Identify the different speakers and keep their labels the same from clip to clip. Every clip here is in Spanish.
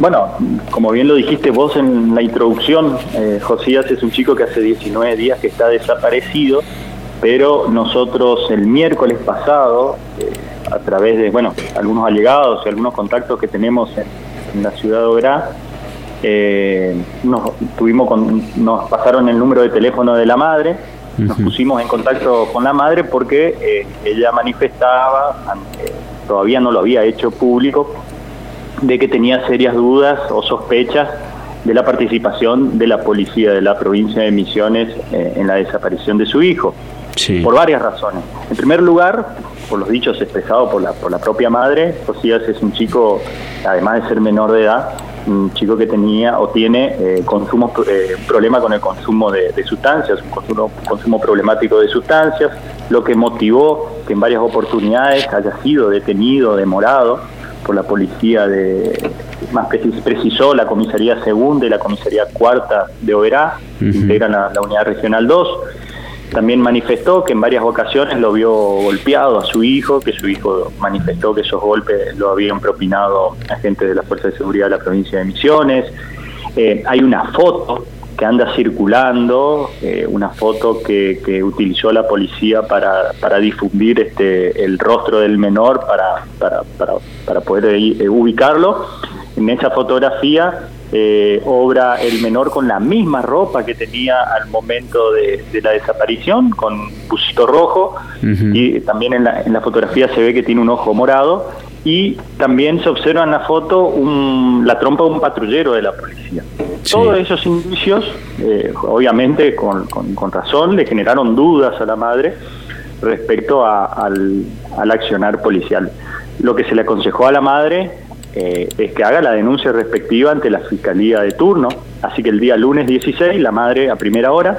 Speaker 1: Bueno, como bien lo dijiste vos en la introducción, eh, Josías es un chico que hace 19 días que está desaparecido, pero nosotros el miércoles pasado, eh, a través de, bueno, algunos allegados y algunos contactos que tenemos en, la ciudad de Oberá, eh, nos, tuvimos nos pasaron el número de teléfono de la madre, nos pusimos en contacto con la madre porque ella manifestaba, todavía no lo había hecho público, de que tenía serias dudas o sospechas de la participación de la policía de la provincia de Misiones eh, en la desaparición de su hijo. Por varias razones. En primer lugar, por los dichos expresados por la, por la propia madre, Josías es un chico, además de ser menor de edad, un chico que tenía o tiene eh, consumo, eh, problema con el consumo de, sustancias, un consumo, consumo, problemático de sustancias, lo que motivó que en varias oportunidades haya sido detenido, demorado por la policía de, más precisó la comisaría segunda y la comisaría cuarta de Oberá, integran la, unidad regional 2. También manifestó que en varias ocasiones lo vio golpeado a su hijo, que su hijo manifestó que esos golpes lo habían propinado agentes de la Fuerza de Seguridad de la provincia de Misiones. Eh, hay una foto que anda circulando, eh, una foto que, que, utilizó la policía para, para, difundir este, el rostro del menor para, para, para, para poder eh, ubicarlo. En esa fotografía eh, obra el menor con la misma ropa que tenía al momento de, la desaparición, con busito rojo, y también en la, en la fotografía se ve que tiene un ojo morado, y también se observa en la foto un, la trompa de un patrullero de la policía. Todos esos indicios, eh, obviamente con, con, razón, le generaron dudas a la madre respecto al, al, accionar policial. Lo que se le aconsejó a la madre eh, es que haga la denuncia respectiva ante la Fiscalía de turno, así que el día lunes 16 la madre a primera hora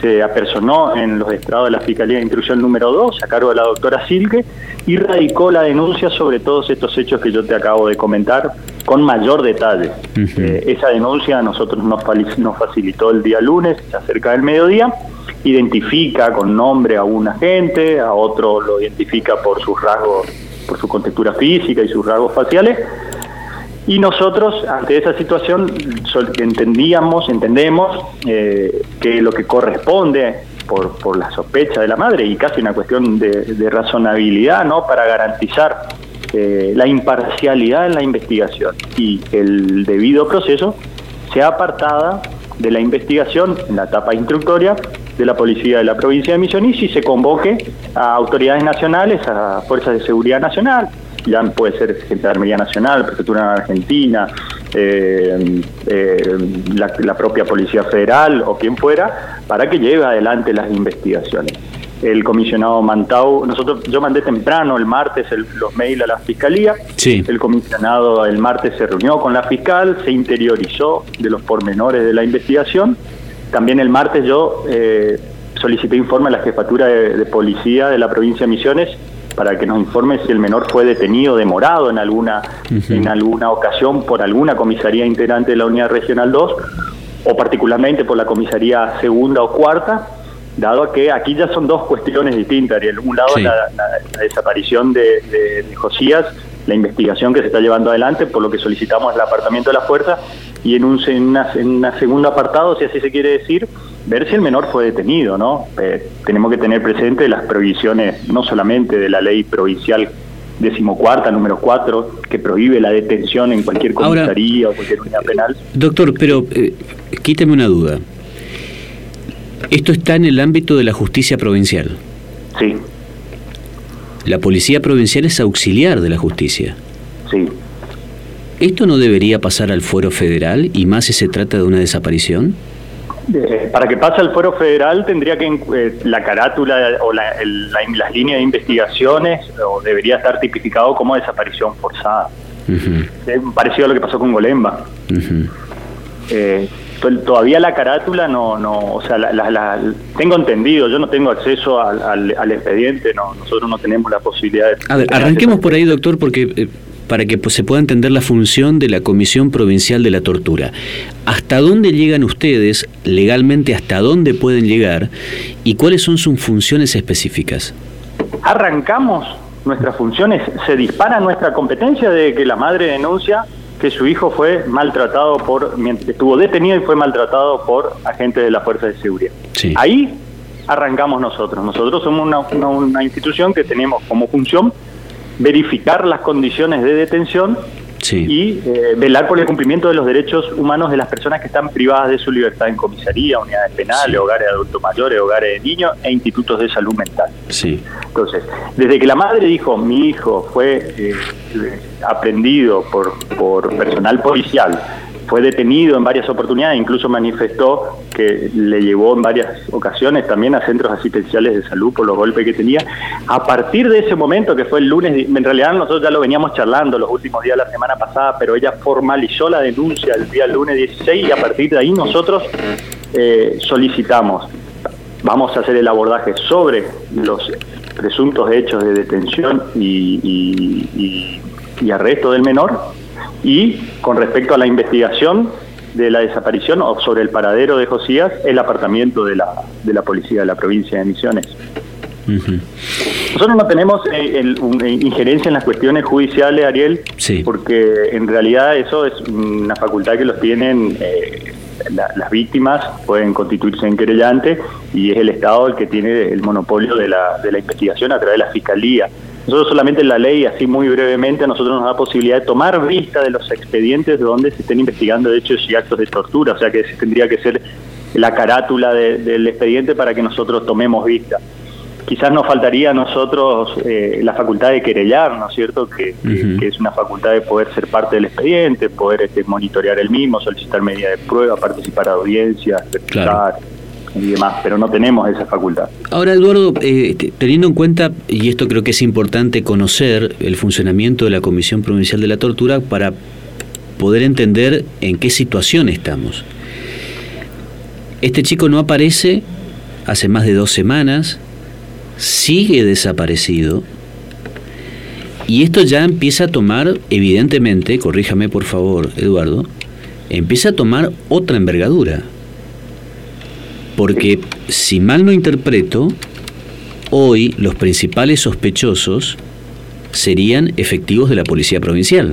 Speaker 1: se apersonó en los estrados de la Fiscalía de Instrucción número 2 a cargo de la doctora Silke y radicó la denuncia sobre todos estos hechos que yo te acabo de comentar con mayor detalle. Eh, esa denuncia a nosotros nos, nos facilitó el día lunes, acerca del mediodía, identifica con nombre a un agente, a otro lo identifica por sus rasgos, por su contextura física y sus rasgos faciales, y nosotros, ante esa situación, entendíamos, entendemos eh, que lo que corresponde por, por, la sospecha de la madre y casi una cuestión de, razonabilidad, ¿no? Para garantizar eh, la imparcialidad en la investigación y el debido proceso sea apartada de la investigación en la etapa instructoria de la Policía de la Provincia de Misiones y se convoque a autoridades nacionales, a Fuerzas de Seguridad Nacional, ya puede ser Gendarmería Nacional, Prefectura Argentina, eh, eh, la, propia Policía Federal o quien fuera, para que lleve adelante las investigaciones. El comisionado Mantau, nosotros, yo mandé temprano el martes los mails a la fiscalía. El comisionado el martes se reunió con la fiscal, se interiorizó de los pormenores de la investigación. También el martes yo eh, solicité informe a la jefatura de policía de la provincia de Misiones para que nos informe si el menor fue detenido, demorado en alguna, en alguna ocasión por alguna comisaría integrante de la Unidad Regional 2 o particularmente por la comisaría segunda o cuarta, dado que aquí ya son dos cuestiones distintas. Ariel. Un lado la, desaparición de, de, Josías, la investigación que se está llevando adelante, por lo que solicitamos el apartamiento de la fuerza, y en un en segundo apartado, si así se quiere decir, ver si el menor fue detenido, ¿no? Eh, tenemos que tener presente las prohibiciones no solamente de la ley provincial decimocuarta, número 4, que prohíbe la detención en cualquier comisaría o cualquier unidad penal.
Speaker 2: Doctor, pero eh, quíteme una duda. Esto está en el ámbito de la justicia provincial.
Speaker 1: Sí.
Speaker 2: La policía provincial es auxiliar de la justicia.
Speaker 1: Sí.
Speaker 2: ¿Esto no debería pasar al fuero federal y más si se trata de una desaparición?
Speaker 1: para que pase al fuero federal tendría que eh, la carátula o la, las líneas de investigaciones o debería estar tipificado como desaparición forzada. parecido a lo que pasó con Golemba. Eh, todavía la carátula no, no o sea, la, tengo entendido, yo no tengo acceso al, al, expediente, no, nosotros no tenemos la posibilidad de...
Speaker 2: A ver, arranquemos por ahí, doctor, porque eh, para que pues, se pueda entender la función de la Comisión Provincial de la Tortura. ¿Hasta dónde llegan ustedes, legalmente hasta dónde pueden llegar y cuáles son sus funciones específicas?
Speaker 1: Arrancamos nuestras funciones, se dispara nuestra competencia de que la madre denuncia que su hijo fue maltratado por, estuvo detenido y fue maltratado por agentes de la Fuerza de Seguridad. Ahí arrancamos nosotros. Nosotros somos una, una institución que tenemos como función verificar las condiciones de detención y eh, velar por el cumplimiento de los derechos humanos de las personas que están privadas de su libertad en comisaría, unidades penales, hogares de adultos mayores, hogares de niños e institutos de salud mental.
Speaker 2: Sí.
Speaker 1: Entonces, desde que la madre dijo, mi hijo fue eh, aprendido por, por personal policial, fue detenido en varias oportunidades, incluso manifestó que le llevó en varias ocasiones también a centros asistenciales de salud por los golpes que tenía. A partir de ese momento, que fue el lunes, en realidad nosotros ya lo veníamos charlando los últimos días de la semana pasada, pero ella formalizó la denuncia el día lunes 16 y a partir de ahí nosotros eh, solicitamos, vamos a hacer el abordaje sobre los presuntos hechos de detención y arresto del menor y con respecto a la investigación de la desaparición o sobre el paradero de Josías, el apartamiento de la, de la policía de la provincia de Misiones. Nosotros no tenemos eh, eh, injerencia en las cuestiones judiciales, Ariel, porque en realidad eso es una facultad que los tienen eh, las víctimas, pueden constituirse en querellante y es el Estado el que tiene el monopolio de la, de la investigación a través de la Fiscalía. Nosotros solamente la ley, así muy brevemente, a nosotros nos da posibilidad de tomar vista de los expedientes donde se estén investigando hechos y actos de tortura, o sea que tendría que ser la carátula del expediente para que nosotros tomemos vista. Quizás nos faltaría a nosotros eh, la facultad de querellar, ¿no es cierto? Que, es una facultad de poder ser parte del expediente, poder este, monitorear el mismo, solicitar medidas de prueba, participar a audiencias, verificar y demás, pero no tenemos esa facultad.
Speaker 2: Ahora, Eduardo, eh, teniendo en cuenta, y esto creo que es importante conocer el funcionamiento de la Comisión Provincial de la Tortura para poder entender en qué situación estamos. Este chico no aparece hace más de dos semanas, sigue desaparecido, y esto ya empieza a tomar, evidentemente, corríjame por favor, Eduardo, empieza a tomar otra envergadura. Porque, si mal no interpreto, hoy los principales sospechosos serían efectivos de la Policía Provincial.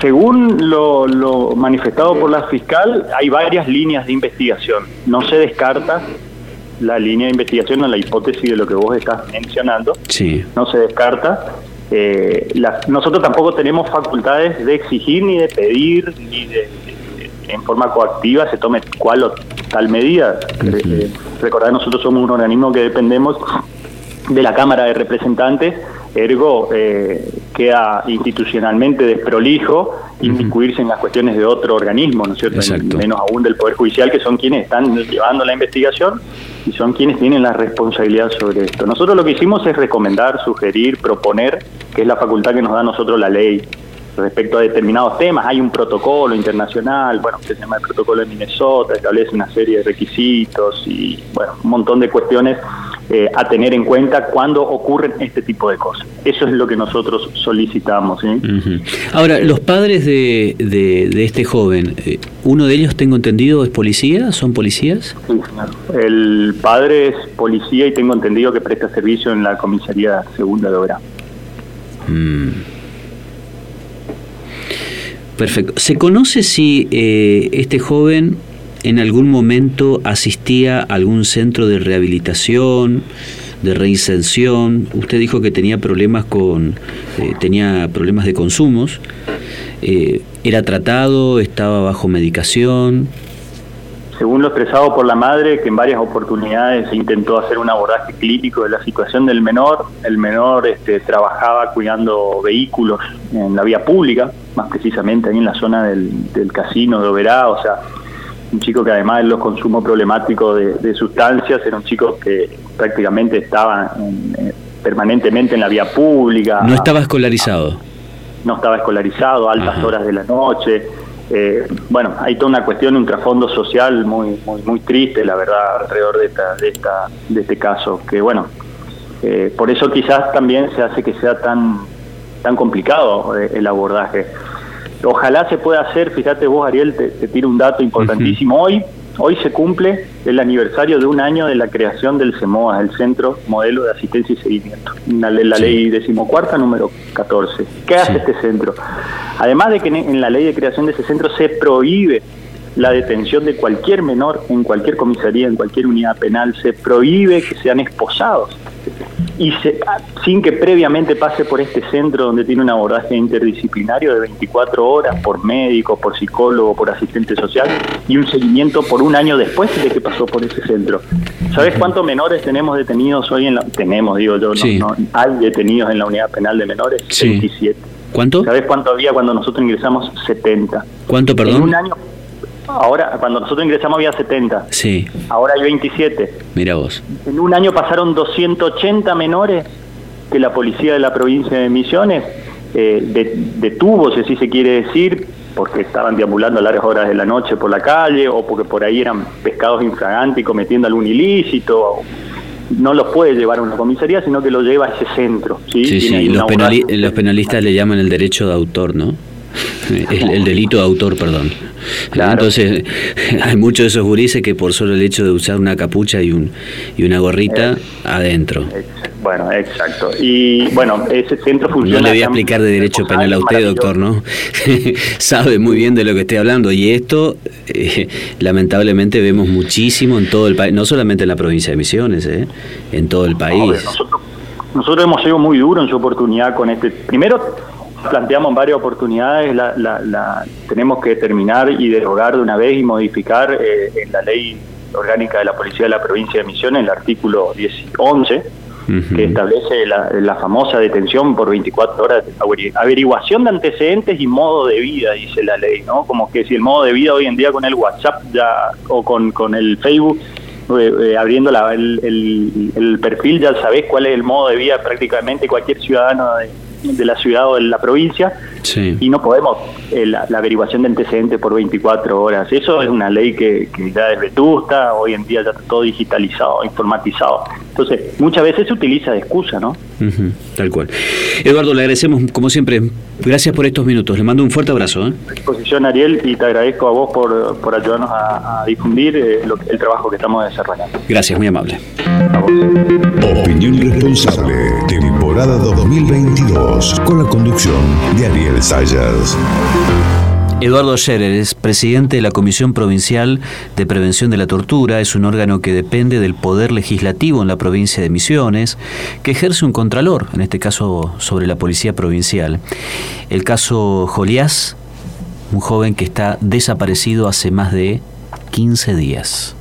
Speaker 1: Según lo, manifestado por la fiscal, hay varias líneas de investigación. No se descarta la línea de investigación o la hipótesis de lo que vos estás mencionando.
Speaker 2: Sí.
Speaker 1: No se descarta. Eh, nosotros tampoco tenemos facultades de exigir ni de pedir ni de, en forma coactiva se tome cual o tal medida. Eh, recordad, nosotros somos un organismo que dependemos de la Cámara de Representantes, ergo eh, queda institucionalmente desprolijo inmiscuirse en las cuestiones de otro organismo, ¿no es cierto? Menos aún del Poder Judicial, que son quienes están llevando la investigación y son quienes tienen la responsabilidad sobre esto. Nosotros lo que hicimos es recomendar, sugerir, proponer, que es la facultad que nos da a nosotros la ley respecto a determinados temas. Hay un protocolo internacional, bueno, que se llama el protocolo de Minnesota, establece una serie de requisitos y, bueno, un montón de cuestiones eh, a tener en cuenta cuando ocurren este tipo de cosas. Eso es lo que nosotros solicitamos.
Speaker 2: Ahora, los padres de, de, este joven, eh, uno de ellos, tengo entendido, es policía, ¿son policías?
Speaker 1: Sí, El padre es policía y tengo entendido que presta servicio en la comisaría segunda de obra. Mm.
Speaker 2: Perfecto. ¿Se conoce si eh, este joven en algún momento asistía a algún centro de rehabilitación, de reinserción? Usted dijo que tenía problemas con, eh, tenía problemas de consumos. Eh, ¿Era tratado? ¿Estaba bajo medicación?
Speaker 1: Según lo expresado por la madre, que en varias oportunidades intentó hacer un abordaje clínico de la situación del menor. El menor este, trabajaba cuidando vehículos en la vía pública, más precisamente ahí en la zona del, casino de Oberá, o sea, un chico que además de los consumos problemáticos de, sustancias, era un chico que prácticamente estaba permanentemente en la vía pública.
Speaker 2: No estaba escolarizado.
Speaker 1: No estaba escolarizado, altas horas de la noche eh, bueno, hay toda una cuestión, un trasfondo social muy, muy, muy triste, la verdad, alrededor de, esta, de, esta, de este caso, que bueno, eh, por eso quizás también se hace que sea tan, tan complicado eh, el abordaje. Ojalá se pueda hacer, fíjate vos Ariel, te, tiro un dato importantísimo. Hoy Hoy se cumple el aniversario de un año de la creación del CEMOA, el Centro Modelo de Asistencia y Seguimiento, la, la ley decimocuarta número 14. ¿Qué hace este centro? Además de que en la ley de creación de ese centro se prohíbe la detención de cualquier menor en cualquier comisaría, en cualquier unidad penal, se prohíbe que sean esposados y sin que previamente pase por este centro donde tiene un abordaje interdisciplinario de 24 horas por médico, por psicólogo, por asistente social y un seguimiento por un año después de que pasó por ese centro. ¿Sabes cuántos menores tenemos detenidos hoy en la... Tenemos, digo yo, no, hay detenidos en la unidad penal de menores, 27.
Speaker 2: ¿Cuánto?
Speaker 1: ¿Sabes cuánto había cuando nosotros ingresamos? 70.
Speaker 2: ¿Cuánto, perdón? En
Speaker 1: un año Ahora, cuando nosotros ingresamos había 70.
Speaker 2: Sí.
Speaker 1: Ahora hay 27.
Speaker 2: Mira vos.
Speaker 1: En un año pasaron 280 menores que la policía de la provincia de Misiones eh, detuvo, si así se quiere decir, porque estaban deambulando a largas horas de la noche por la calle o porque por ahí eran pescados infragantes y cometiendo algún ilícito. No los puede llevar a una comisaría, sino que los lleva a ese centro. Sí,
Speaker 2: sí, sí. Los, los penalistas le llaman el derecho de autor, ¿no? El, delito de autor, perdón. Entonces, hay muchos de esos gurises que por solo el hecho de usar una capucha y, un, y una gorrita, adentro.
Speaker 1: Bueno, exacto. Y bueno, ese centro funciona...
Speaker 2: No le voy a explicar de derecho penal a usted, doctor, ¿no? Sabe muy bien de lo que estoy hablando. Y esto, eh, lamentablemente, vemos muchísimo en todo el país, no solamente en la provincia de Misiones, ¿eh? en todo el país.
Speaker 1: nosotros, nosotros hemos sido muy duros en su oportunidad con este... Primero, planteamos varias oportunidades, la, tenemos que terminar y derogar de una vez y modificar eh, en la ley orgánica de la Policía de la Provincia de Misiones, el artículo 10, 11, que establece la, famosa detención por 24 horas, averiguación de antecedentes y modo de vida, dice la ley, ¿no? Como que si el modo de vida hoy en día con el WhatsApp ya o con, con el Facebook eh, eh, abriendo la, el, el, el, perfil ya sabés cuál es el modo de vida prácticamente cualquier ciudadano de, de la ciudad o de la provincia y no podemos eh, la, averiguación de antecedentes por 24 horas. Eso es una ley que, ya es vetusta, hoy en día ya está todo digitalizado, informatizado. Entonces, muchas veces se utiliza de excusa, ¿no?
Speaker 2: tal cual. Eduardo, le agradecemos, como siempre, gracias por estos minutos. Le mando un fuerte abrazo. ¿eh?
Speaker 1: A disposición, Ariel, y te agradezco a vos por, por ayudarnos a, difundir eh, el trabajo que estamos desarrollando.
Speaker 2: Gracias, muy amable.
Speaker 3: Opinión responsable, temporada 2022, con la conducción de Ariel Sayas.
Speaker 2: Eduardo Scherer es presidente de la Comisión Provincial de Prevención de la Tortura. Es un órgano que depende del Poder Legislativo en la provincia de Misiones, que ejerce un contralor, en este caso sobre la Policía Provincial. El caso Joliás, un joven que está desaparecido hace más de 15 días.